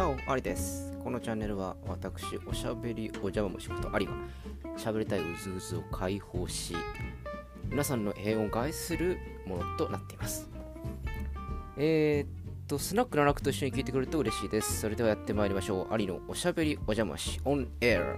ありです。このチャンネルは私、おしゃべりお邪魔しことありが、しゃべりたいうずうずを解放し、皆さんの平穏を害するものとなっています。えー、っと、スナックの楽と一緒に聞いてくれると嬉しいです。それではやってまいりましょう。アリのおしゃべりお邪魔し、オンエア。